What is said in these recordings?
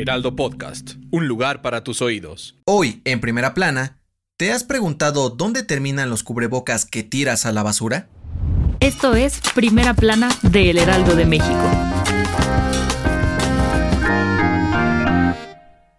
Heraldo Podcast, un lugar para tus oídos. Hoy, en primera plana, ¿te has preguntado dónde terminan los cubrebocas que tiras a la basura? Esto es Primera Plana de El Heraldo de México.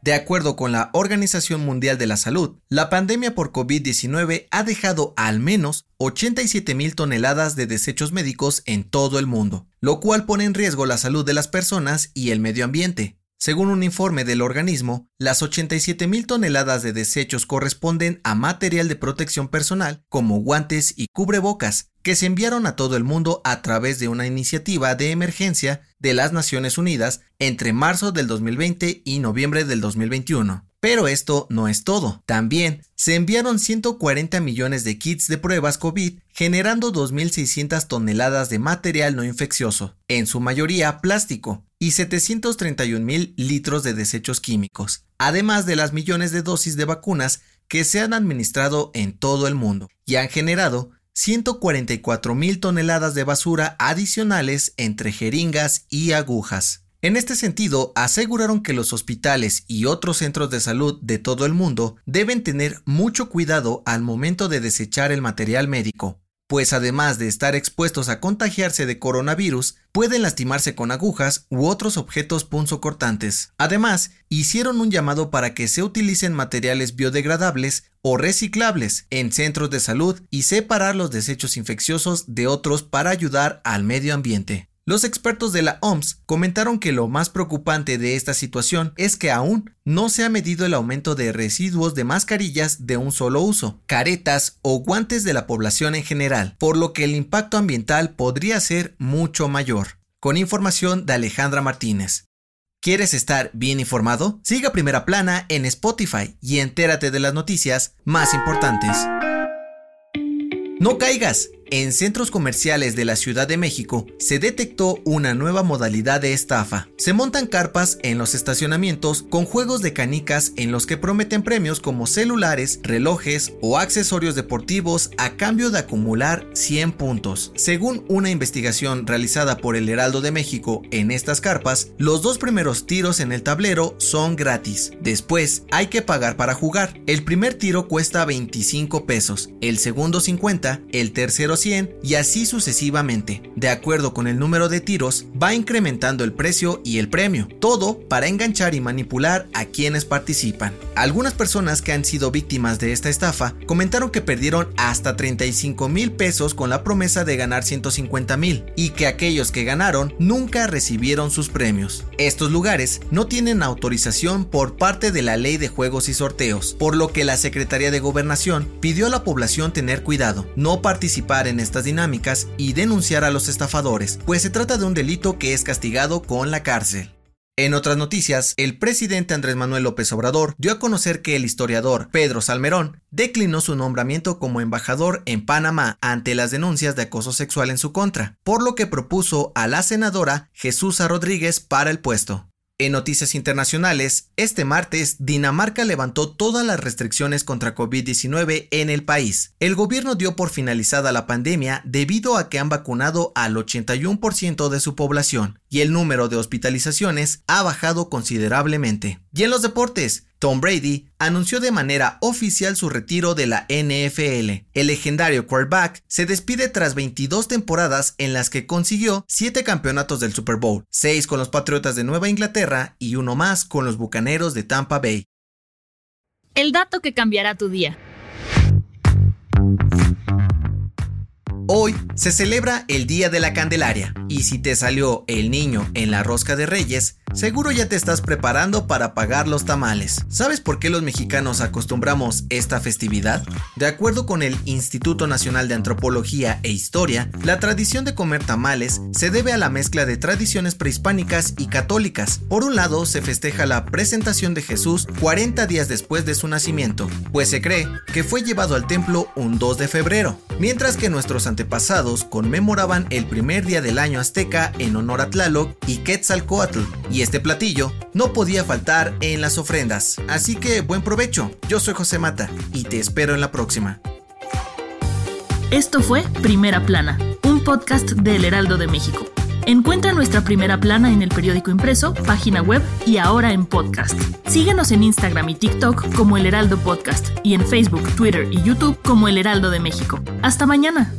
De acuerdo con la Organización Mundial de la Salud, la pandemia por COVID-19 ha dejado al menos 87 mil toneladas de desechos médicos en todo el mundo, lo cual pone en riesgo la salud de las personas y el medio ambiente. Según un informe del organismo, las 87 mil toneladas de desechos corresponden a material de protección personal como guantes y cubrebocas, que se enviaron a todo el mundo a través de una iniciativa de emergencia de las Naciones Unidas entre marzo del 2020 y noviembre del 2021. Pero esto no es todo. También se enviaron 140 millones de kits de pruebas COVID, generando 2.600 toneladas de material no infeccioso, en su mayoría plástico, y 731 mil litros de desechos químicos, además de las millones de dosis de vacunas que se han administrado en todo el mundo y han generado 144 mil toneladas de basura adicionales entre jeringas y agujas. En este sentido, aseguraron que los hospitales y otros centros de salud de todo el mundo deben tener mucho cuidado al momento de desechar el material médico, pues además de estar expuestos a contagiarse de coronavirus, pueden lastimarse con agujas u otros objetos punzocortantes. Además, hicieron un llamado para que se utilicen materiales biodegradables o reciclables en centros de salud y separar los desechos infecciosos de otros para ayudar al medio ambiente. Los expertos de la OMS comentaron que lo más preocupante de esta situación es que aún no se ha medido el aumento de residuos de mascarillas de un solo uso, caretas o guantes de la población en general, por lo que el impacto ambiental podría ser mucho mayor. Con información de Alejandra Martínez. ¿Quieres estar bien informado? Siga Primera Plana en Spotify y entérate de las noticias más importantes. No caigas. En centros comerciales de la Ciudad de México se detectó una nueva modalidad de estafa. Se montan carpas en los estacionamientos con juegos de canicas en los que prometen premios como celulares, relojes o accesorios deportivos a cambio de acumular 100 puntos. Según una investigación realizada por el Heraldo de México en estas carpas, los dos primeros tiros en el tablero son gratis. Después hay que pagar para jugar. El primer tiro cuesta 25 pesos, el segundo 50, el tercero 100 y así sucesivamente. De acuerdo con el número de tiros, va incrementando el precio y el premio, todo para enganchar y manipular a quienes participan. Algunas personas que han sido víctimas de esta estafa comentaron que perdieron hasta 35 mil pesos con la promesa de ganar 150 mil y que aquellos que ganaron nunca recibieron sus premios. Estos lugares no tienen autorización por parte de la ley de juegos y sorteos, por lo que la Secretaría de Gobernación pidió a la población tener cuidado, no participar en estas dinámicas y denunciar a los estafadores, pues se trata de un delito que es castigado con la cárcel. En otras noticias, el presidente Andrés Manuel López Obrador dio a conocer que el historiador Pedro Salmerón declinó su nombramiento como embajador en Panamá ante las denuncias de acoso sexual en su contra, por lo que propuso a la senadora Jesús Rodríguez para el puesto. En noticias internacionales, este martes Dinamarca levantó todas las restricciones contra COVID-19 en el país. El gobierno dio por finalizada la pandemia debido a que han vacunado al 81% de su población y el número de hospitalizaciones ha bajado considerablemente. Y en los deportes, Tom Brady anunció de manera oficial su retiro de la NFL. El legendario quarterback se despide tras 22 temporadas en las que consiguió 7 campeonatos del Super Bowl, 6 con los Patriotas de Nueva Inglaterra y uno más con los Bucaneros de Tampa Bay. El dato que cambiará tu día. Hoy se celebra el Día de la Candelaria y si te salió el niño en la rosca de Reyes, seguro ya te estás preparando para pagar los tamales. ¿Sabes por qué los mexicanos acostumbramos esta festividad? De acuerdo con el Instituto Nacional de Antropología e Historia, la tradición de comer tamales se debe a la mezcla de tradiciones prehispánicas y católicas. Por un lado, se festeja la presentación de Jesús 40 días después de su nacimiento, pues se cree que fue llevado al templo un 2 de febrero, mientras que nuestros antepasados conmemoraban el primer día del año azteca en honor a Tlaloc y Quetzalcoatl, y este platillo no podía faltar en las ofrendas. Así que buen provecho, yo soy José Mata y te espero en la próxima. Esto fue Primera Plana, un podcast del Heraldo de México. Encuentra nuestra primera plana en el periódico impreso, página web y ahora en podcast. Síguenos en Instagram y TikTok como El Heraldo Podcast y en Facebook, Twitter y YouTube como El Heraldo de México. Hasta mañana.